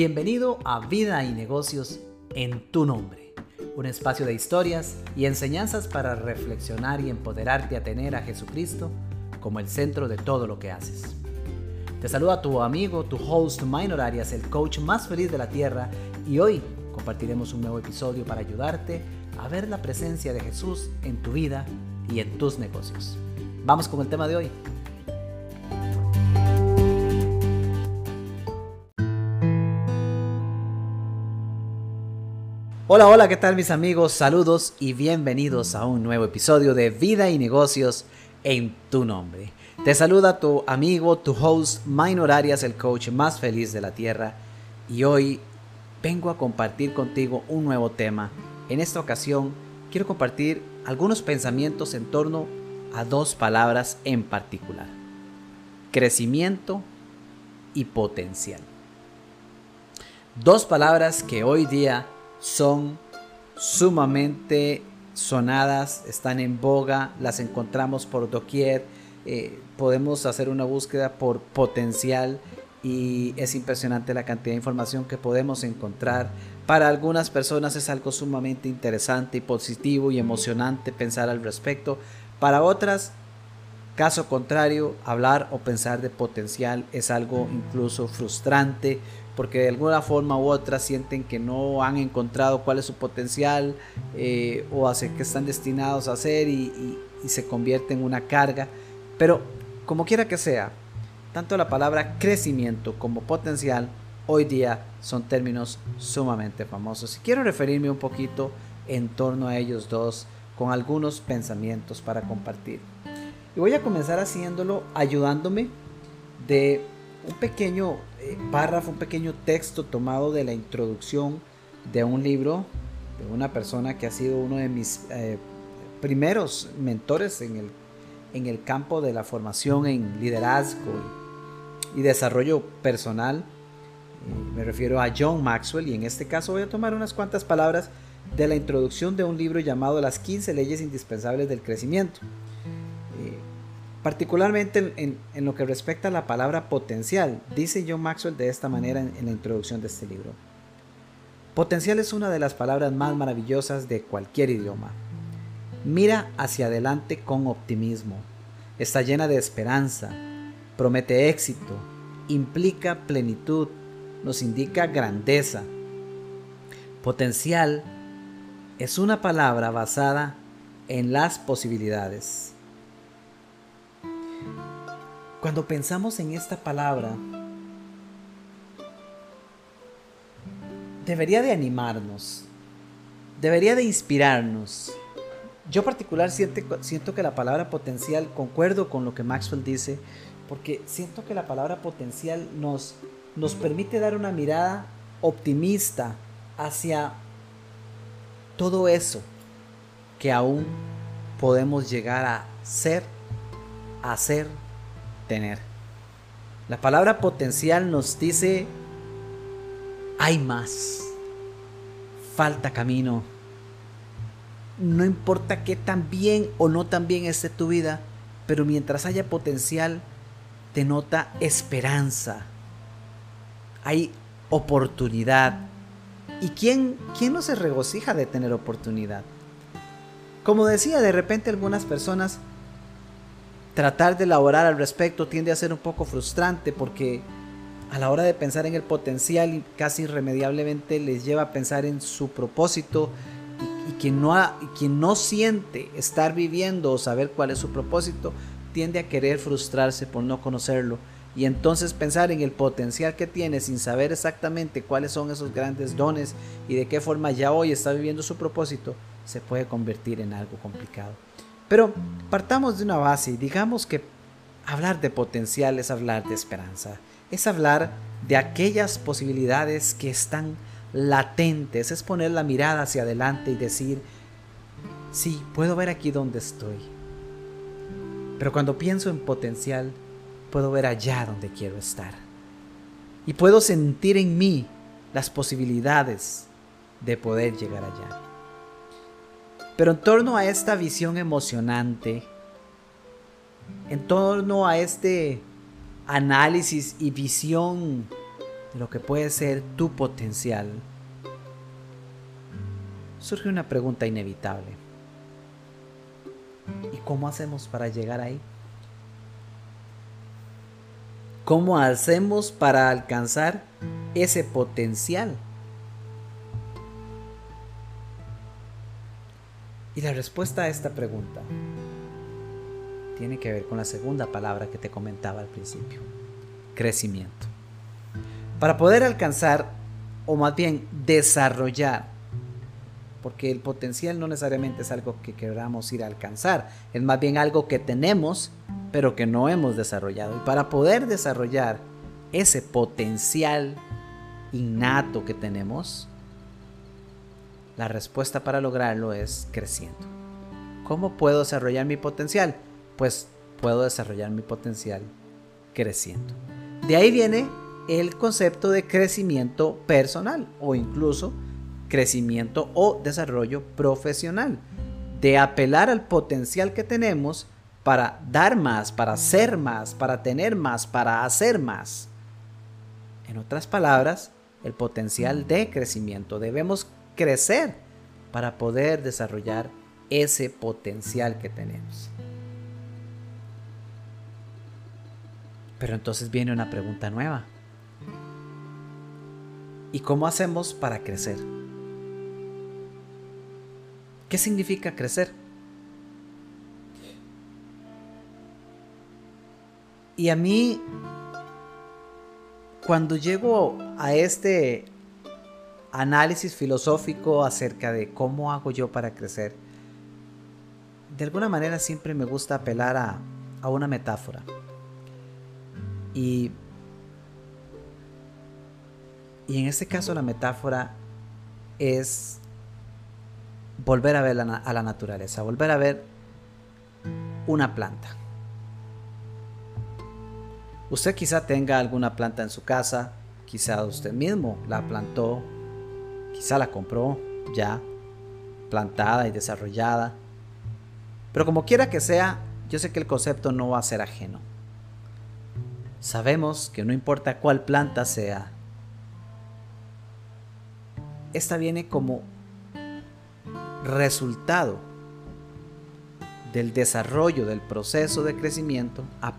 Bienvenido a Vida y Negocios en tu nombre, un espacio de historias y enseñanzas para reflexionar y empoderarte a tener a Jesucristo como el centro de todo lo que haces. Te saluda tu amigo, tu host Minor Arias, el coach más feliz de la tierra, y hoy compartiremos un nuevo episodio para ayudarte a ver la presencia de Jesús en tu vida y en tus negocios. Vamos con el tema de hoy. Hola, hola, ¿qué tal mis amigos? Saludos y bienvenidos a un nuevo episodio de Vida y Negocios en tu nombre. Te saluda tu amigo, tu host, Minor Arias, el coach más feliz de la tierra. Y hoy vengo a compartir contigo un nuevo tema. En esta ocasión quiero compartir algunos pensamientos en torno a dos palabras en particular. Crecimiento y potencial. Dos palabras que hoy día son sumamente sonadas, están en boga, las encontramos por doquier, eh, podemos hacer una búsqueda por potencial y es impresionante la cantidad de información que podemos encontrar. Para algunas personas es algo sumamente interesante y positivo y emocionante pensar al respecto. Para otras, caso contrario, hablar o pensar de potencial es algo incluso frustrante porque de alguna forma u otra sienten que no han encontrado cuál es su potencial eh, o hacia qué están destinados a hacer y, y se convierte en una carga. Pero como quiera que sea, tanto la palabra crecimiento como potencial hoy día son términos sumamente famosos. Y quiero referirme un poquito en torno a ellos dos con algunos pensamientos para compartir. Y voy a comenzar haciéndolo ayudándome de un pequeño párrafo, un pequeño texto tomado de la introducción de un libro de una persona que ha sido uno de mis eh, primeros mentores en el, en el campo de la formación en liderazgo y desarrollo personal. Eh, me refiero a John Maxwell y en este caso voy a tomar unas cuantas palabras de la introducción de un libro llamado Las 15 leyes indispensables del crecimiento particularmente en, lo que respecta a la palabra potencial. Dice John Maxwell de esta manera en, la introducción de este libro. Potencial es una de las palabras más maravillosas de cualquier idioma. Mira hacia adelante con optimismo. Está llena de esperanza. Promete éxito. Implica plenitud. Nos indica grandeza. Potencial es una palabra basada en las posibilidades. Cuando pensamos en esta palabra, debería de animarnos, debería de inspirarnos. Yo particular siento, que la palabra potencial, concuerdo con lo que Maxwell dice, porque siento que la palabra potencial nos, nos permite dar una mirada optimista hacia todo eso que aún podemos llegar a ser, hacer tener. La palabra potencial nos dice, hay más, falta camino. No importa qué tan bien o no tan bien esté tu vida, pero mientras haya potencial, denota esperanza. Hay oportunidad. ¿Y quién, quién no se regocija de tener oportunidad? Como decía, de repente algunas personas tratar de elaborar al respecto tiende a ser un poco frustrante porque a la hora de pensar en el potencial casi irremediablemente les lleva a pensar en su propósito y, quien, no quien no siente estar viviendo o saber cuál es su propósito tiende a querer frustrarse por no conocerlo y entonces pensar en el potencial que tiene sin saber exactamente cuáles son esos grandes dones y de qué forma ya hoy está viviendo su propósito se puede convertir en algo complicado. Pero partamos de una base y digamos que hablar de potencial es hablar de esperanza, es hablar de aquellas posibilidades que están latentes, es poner la mirada hacia adelante y decir, sí, puedo ver aquí donde estoy. Pero cuando pienso en potencial, puedo ver allá donde quiero estar. Y puedo sentir en mí las posibilidades de poder llegar allá. Pero en torno a esta visión emocionante, en torno a este análisis y visión de lo que puede ser tu potencial, surge una pregunta inevitable. ¿Y cómo hacemos para llegar ahí? ¿Cómo hacemos para alcanzar ese potencial? Y la respuesta a esta pregunta tiene que ver con la segunda palabra que te comentaba al principio, crecimiento. Para poder alcanzar, o más bien desarrollar, porque el potencial no necesariamente es algo que queramos ir a alcanzar, es más bien algo que tenemos, pero que no hemos desarrollado. Y para poder desarrollar ese potencial innato que tenemos, la respuesta para lograrlo es creciendo. ¿Cómo puedo desarrollar mi potencial? Pues puedo desarrollar mi potencial creciendo. De ahí viene el concepto de crecimiento personal o incluso crecimiento o desarrollo profesional. De apelar al potencial que tenemos para dar más, para ser más, para tener más, para hacer más. En otras palabras, el potencial de crecimiento. Debemos crecer para poder desarrollar ese potencial que tenemos. Pero entonces viene una pregunta nueva. ¿Y cómo hacemos para crecer? ¿Qué significa crecer? Y a mí, cuando llego a este análisis filosófico acerca de cómo hago yo para crecer, de alguna manera siempre me gusta apelar a, a una metáfora. Y, y en este caso la metáfora es volver a ver a la naturaleza, volver a ver una planta. Usted quizá tenga alguna planta en su casa, quizá usted mismo la plantó Quizá la compró ya plantada y desarrollada. Pero como quiera que sea, yo sé que el concepto no va a ser ajeno. Sabemos que no importa cuál planta sea, esta viene como resultado del desarrollo del proceso de crecimiento a,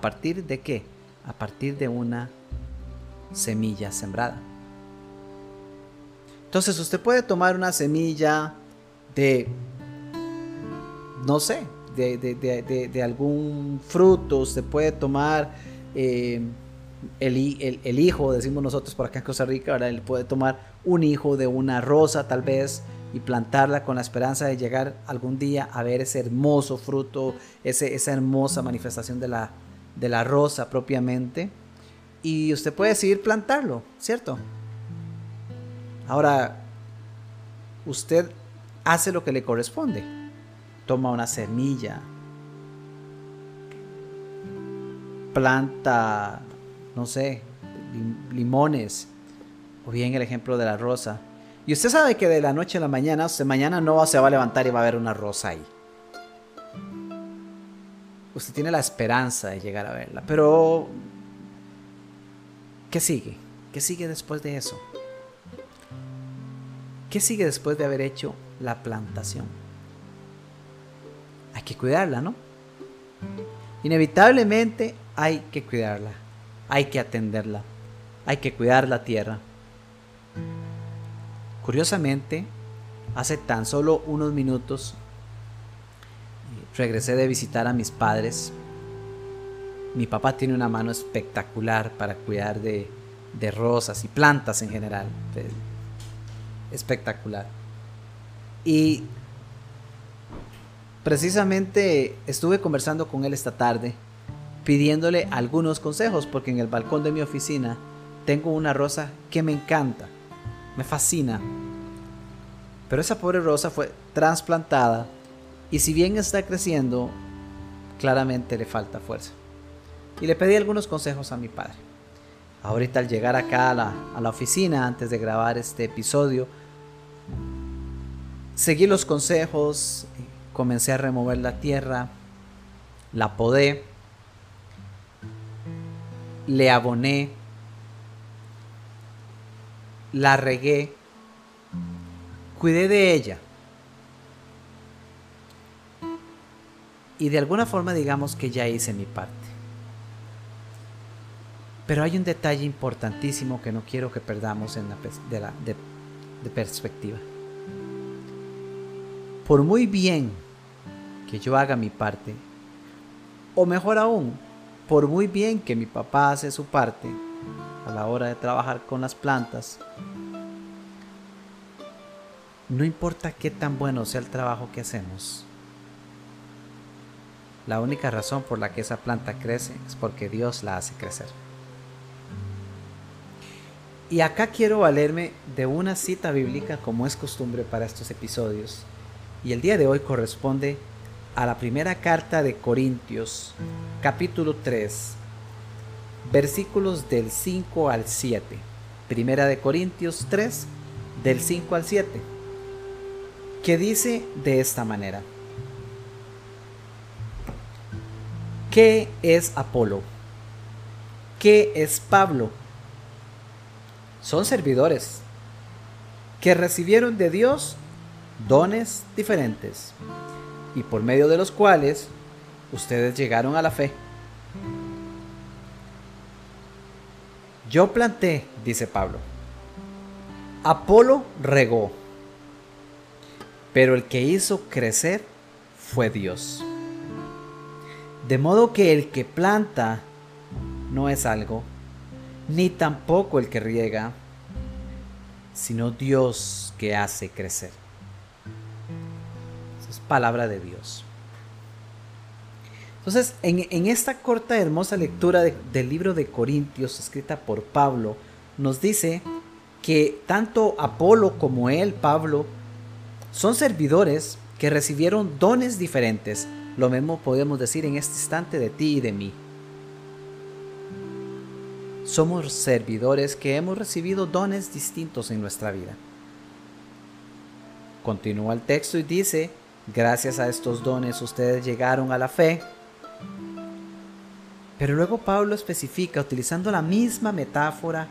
partir de qué? A partir de una semilla sembrada. Entonces usted puede tomar una semilla de, no sé, de, algún fruto, usted puede tomar eh, el, hijo, decimos nosotros por acá en Costa Rica, ¿verdad? él puede tomar un hijo de una rosa tal vez y plantarla con la esperanza de llegar algún día a ver ese hermoso fruto, ese, esa hermosa manifestación de la, de la rosa propiamente. Y usted puede decidir plantarlo, ¿cierto? Ahora, usted hace lo que le corresponde. Toma una semilla, planta, no sé, limones, o bien el ejemplo de la rosa. Y usted sabe que de la noche a la mañana, o mañana no se va a levantar y va a haber una rosa ahí. Usted tiene la esperanza de llegar a verla, pero ¿qué sigue? ¿Qué sigue después de eso? ¿Qué sigue después de haber hecho la plantación? Hay que cuidarla, ¿no? Inevitablemente hay que cuidarla, hay que atenderla, hay que cuidar la tierra. Curiosamente, hace tan solo unos minutos regresé de visitar a mis padres. Mi papá tiene una mano espectacular para cuidar de, de rosas y plantas en general espectacular. Y precisamente estuve conversando con él esta tarde, pidiéndole algunos consejos, porque en el balcón de mi oficina tengo una rosa que me encanta, me fascina. Pero esa pobre rosa fue trasplantada y si bien está creciendo, claramente le falta fuerza. Y le pedí algunos consejos a mi padre. Ahorita al llegar acá a la, a la oficina, antes de grabar este episodio, Seguí los consejos, comencé a remover la tierra, la podé, le aboné, la regué, cuidé de ella. Y de alguna forma digamos que ya hice mi parte. Pero hay un detalle importantísimo que no quiero que perdamos la, de, de perspectiva. Por muy bien que yo haga mi parte, o mejor aún, por muy bien que mi papá hace su parte a la hora de trabajar con las plantas, no importa qué tan bueno sea el trabajo que hacemos, la única razón por la que esa planta crece es porque Dios la hace crecer. Y acá quiero valerme de una cita bíblica como es costumbre para estos episodios. Y el día de hoy corresponde a la primera carta de Corintios, capítulo 3, versículos del 5 al 7. Primera de Corintios 3, del 5 al 7, que dice de esta manera. ¿Qué es Apolo? ¿Qué es Pablo? Son servidores que recibieron de Dios dones diferentes y por medio de los cuales ustedes llegaron a la fe. Yo planté, dice Pablo. Apolo regó, pero el que hizo crecer fue Dios. De modo que el que planta no es algo, ni tampoco el que riega, sino Dios que hace crecer palabra de Dios. Entonces, en, esta corta, hermosa lectura del libro de Corintios, escrita por Pablo, nos dice que tanto Apolo como él, Pablo, son servidores que recibieron dones diferentes. Lo mismo podemos decir en este instante de ti y de mí. Somos servidores que hemos recibido dones distintos en nuestra vida. Continúa el texto y dice, Gracias a estos dones ustedes llegaron a la fe. Pero luego Pablo especifica utilizando la misma metáfora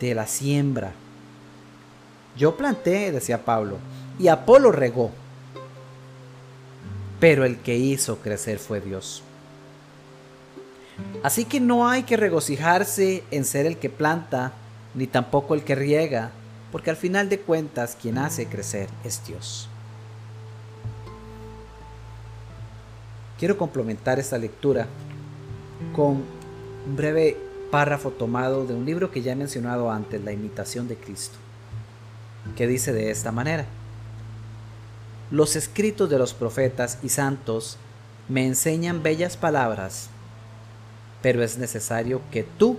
de la siembra. Yo planté, decía Pablo, y Apolo regó. Pero el que hizo crecer fue Dios. Así que no hay que regocijarse en ser el que planta, ni tampoco el que riega, porque al final de cuentas quien hace crecer es Dios. Quiero complementar esta lectura con un breve párrafo tomado de un libro que ya he mencionado antes, La imitación de Cristo, que dice de esta manera. Los escritos de los profetas y santos me enseñan bellas palabras, pero es necesario que tú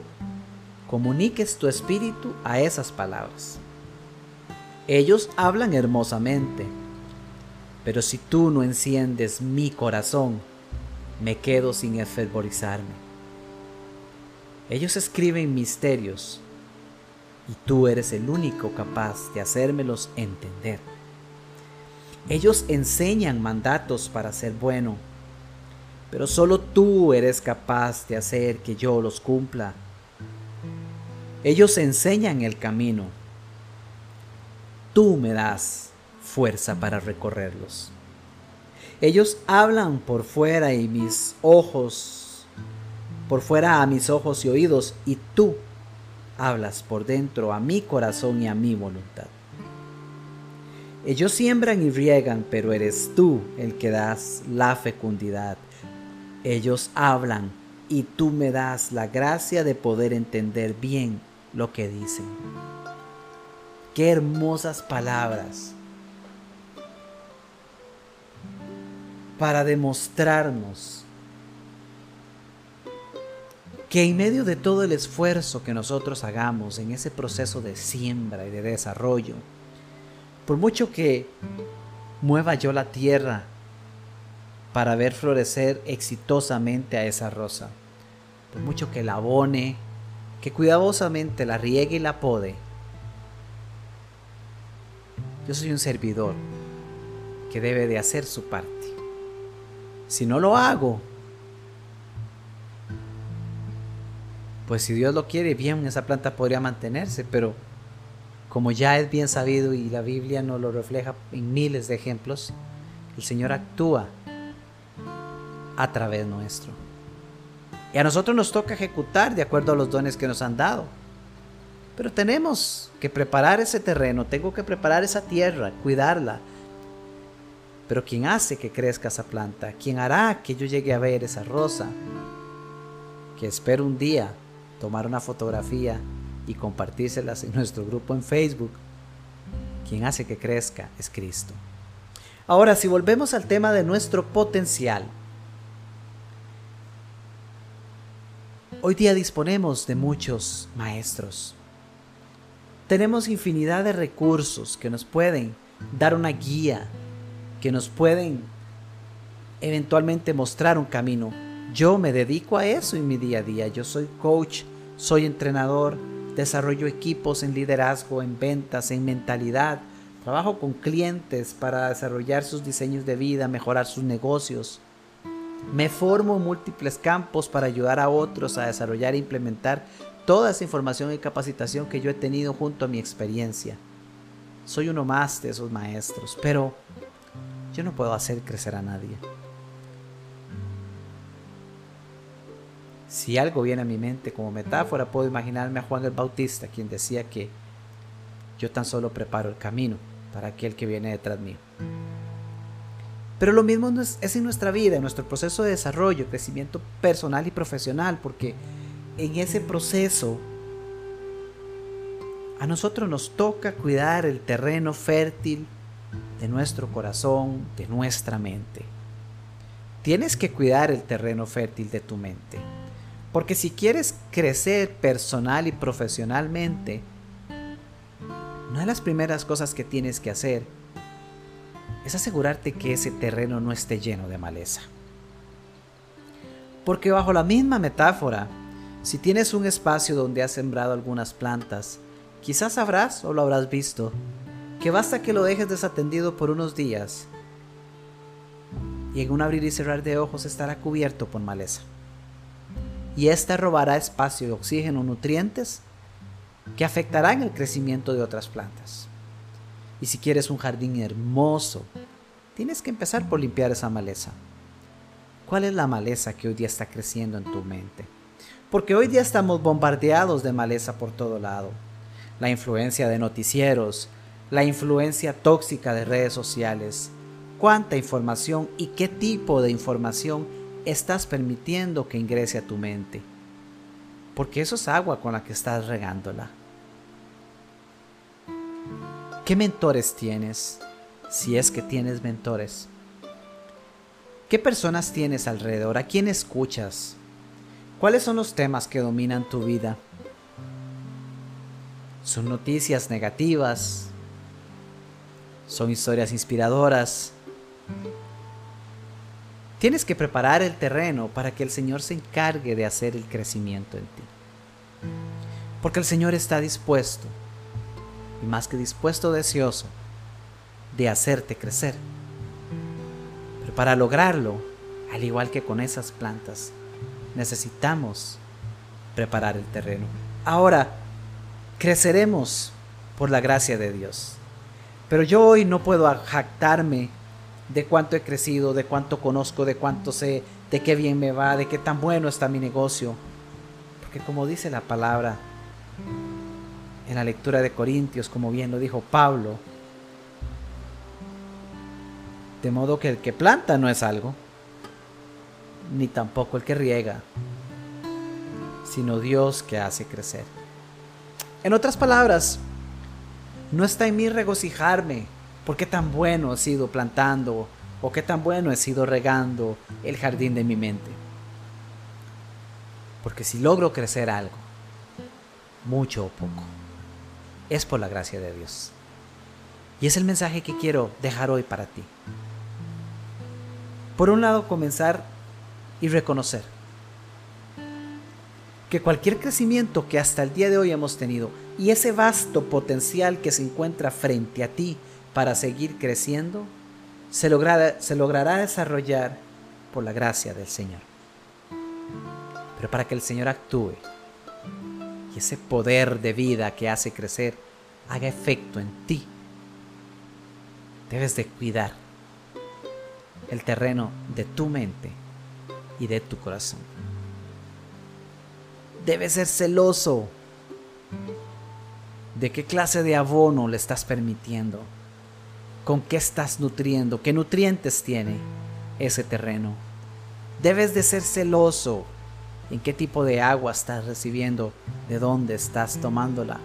comuniques tu espíritu a esas palabras. Ellos hablan hermosamente, pero si tú no enciendes mi corazón, me quedo sin efervorizarme. Ellos escriben misterios y tú eres el único capaz de hacérmelos entender. Ellos enseñan mandatos para ser bueno, pero solo tú eres capaz de hacer que yo los cumpla. Ellos enseñan el camino. Tú me das fuerza para recorrerlos. Ellos hablan por fuera y mis ojos, por fuera a mis ojos y oídos, y tú hablas por dentro a mi corazón y a mi voluntad. Ellos siembran y riegan, pero eres tú el que das la fecundidad. Ellos hablan y tú me das la gracia de poder entender bien lo que dicen. Qué hermosas palabras para demostrarnos que en medio de todo el esfuerzo que nosotros hagamos en ese proceso de siembra y de desarrollo, por mucho que mueva yo la tierra para ver florecer exitosamente a esa rosa, por mucho que la abone, que cuidadosamente la riegue y la pode, yo soy un servidor que debe de hacer su parte. Si no lo hago, pues si Dios lo quiere, bien, esa planta podría mantenerse, pero como ya es bien sabido y la Biblia nos lo refleja en miles de ejemplos, el Señor actúa a través nuestro. Y a nosotros nos toca ejecutar de acuerdo a los dones que nos han dado. Pero tenemos que preparar ese terreno, tengo que preparar esa tierra, cuidarla. Pero quien hace que crezca esa planta, quien hará que yo llegue a ver esa rosa, que espero un día tomar una fotografía y compartírselas en nuestro grupo en Facebook, quien hace que crezca es Cristo. Ahora, si volvemos al tema de nuestro potencial, hoy día disponemos de muchos maestros. Tenemos infinidad de recursos que nos pueden dar una guía, que nos pueden eventualmente mostrar un camino. Yo me dedico a eso en mi día a día. Yo soy coach, soy entrenador, desarrollo equipos en liderazgo, en ventas, en mentalidad. Trabajo con clientes para desarrollar sus diseños de vida, mejorar sus negocios. Me formo en múltiples campos para ayudar a otros a desarrollar e implementar toda esa información y capacitación que yo he tenido junto a mi experiencia. Soy uno más de esos maestros, pero yo no puedo hacer crecer a nadie. Si algo viene a mi mente como metáfora, puedo imaginarme a Juan el Bautista, quien decía que yo tan solo preparo el camino para aquel que viene detrás mío. Pero lo mismo es en nuestra vida, en nuestro proceso de desarrollo, crecimiento personal y profesional, porque en ese proceso a nosotros nos toca cuidar el terreno fértil de nuestro corazón, de nuestra mente. Tienes que cuidar el terreno fértil de tu mente. Porque si quieres crecer personal y profesionalmente, una de las primeras cosas que tienes que hacer es asegurarte que ese terreno no esté lleno de maleza. Porque bajo la misma metáfora, si tienes un espacio donde has sembrado algunas plantas, quizás sabrás o lo habrás visto, que basta que lo dejes desatendido por unos días y en un abrir y cerrar de ojos estará cubierto por maleza y ésta robará espacio, oxígeno, nutrientes que afectarán el crecimiento de otras plantas. Y si quieres un jardín hermoso, tienes que empezar por limpiar esa maleza. ¿Cuál es la maleza que hoy día está creciendo en tu mente? Porque hoy día estamos bombardeados de maleza por todo lado. La influencia de noticieros, la influencia tóxica de redes sociales, cuánta información y qué tipo de información estás permitiendo que ingrese a tu mente. Porque eso es agua con la que estás regándola. ¿Qué mentores tienes? Si es que tienes mentores. ¿Qué personas tienes alrededor? ¿A quién escuchas? ¿Cuáles son los temas que dominan tu vida? ¿Son noticias negativas? ¿Son historias inspiradoras? Tienes que preparar el terreno para que el Señor se encargue de hacer el crecimiento en ti. Porque el Señor está dispuesto, y más que dispuesto, deseoso, de hacerte crecer. Pero para lograrlo, al igual que con esas plantas, necesitamos preparar el terreno. Ahora, creceremos por la gracia de Dios. Pero yo hoy no puedo jactarme de cuánto he crecido, de cuánto conozco, de cuánto sé, de qué bien me va, de qué tan bueno está mi negocio. Porque como dice la palabra en la lectura de Corintios, como bien lo dijo Pablo, de modo que el que planta no es algo, ni tampoco el que riega, sino Dios que hace crecer. En otras palabras, no está en mí regocijarme por qué tan bueno he sido plantando o qué tan bueno he sido regando el jardín de mi mente. Porque si logro crecer algo, mucho o poco, es por la gracia de Dios. Y es el mensaje que quiero dejar hoy para ti. Por un lado, comenzar y reconocer que cualquier crecimiento que hasta el día de hoy hemos tenido y ese vasto potencial que se encuentra frente a ti para seguir creciendo, se, se logrará desarrollar por la gracia del Señor. Pero para que el Señor actúe y ese poder de vida que hace crecer haga efecto en ti, debes de cuidar el terreno de tu mente y de tu corazón. Debes ser celoso de qué clase de abono le estás permitiendo, con qué estás nutriendo, qué nutrientes tiene ese terreno. Debes de ser celoso en qué tipo de agua estás recibiendo, de dónde estás tomándola,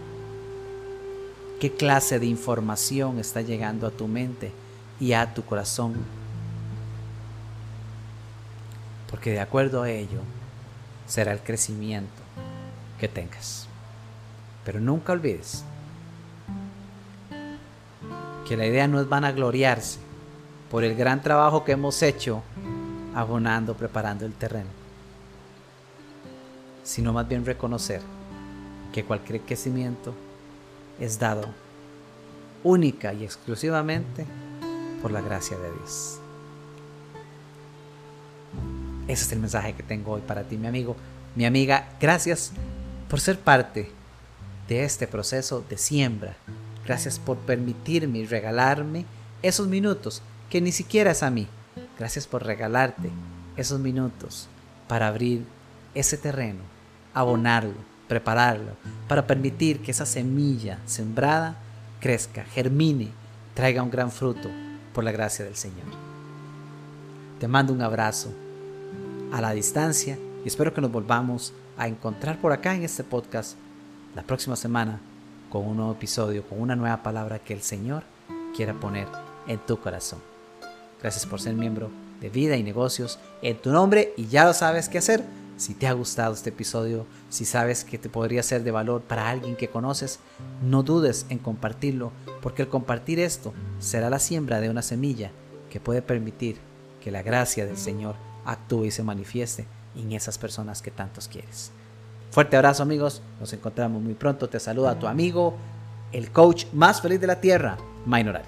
qué clase de información está llegando a tu mente y a tu corazón. Porque de acuerdo a ello será el crecimiento que tengas. Pero nunca olvides que la idea no es vanagloriarse por el gran trabajo que hemos hecho abonando, preparando el terreno, sino más bien reconocer que cualquier crecimiento es dado única y exclusivamente por la gracia de Dios. Ese es el mensaje que tengo hoy para ti, mi amigo, mi amiga. Gracias por ser parte de este proceso de siembra. Gracias por permitirme regalarme esos minutos que ni siquiera es a mí. Gracias por regalarte esos minutos para abrir ese terreno, abonarlo, prepararlo, para permitir que esa semilla sembrada crezca, germine, traiga un gran fruto por la gracia del Señor. Te mando un abrazo a la distancia y espero que nos volvamos a encontrar por acá en este podcast la próxima semana con un nuevo episodio, con una nueva palabra que el Señor quiera poner en tu corazón. Gracias por ser miembro de Vida y Negocios en tu nombre y ya lo sabes qué hacer. Si te ha gustado este episodio, si sabes que te podría ser de valor para alguien que conoces, no dudes en compartirlo, porque el compartir esto será la siembra de una semilla que puede permitir que la gracia del Señor actúe y se manifieste en esas personas que tantos quieres. Fuerte abrazo amigos, nos encontramos muy pronto. Te saluda tu amigo, el coach más feliz de la tierra, Minor